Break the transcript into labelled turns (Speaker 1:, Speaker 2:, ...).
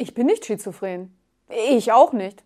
Speaker 1: Ich bin nicht schizophren. Ich auch nicht.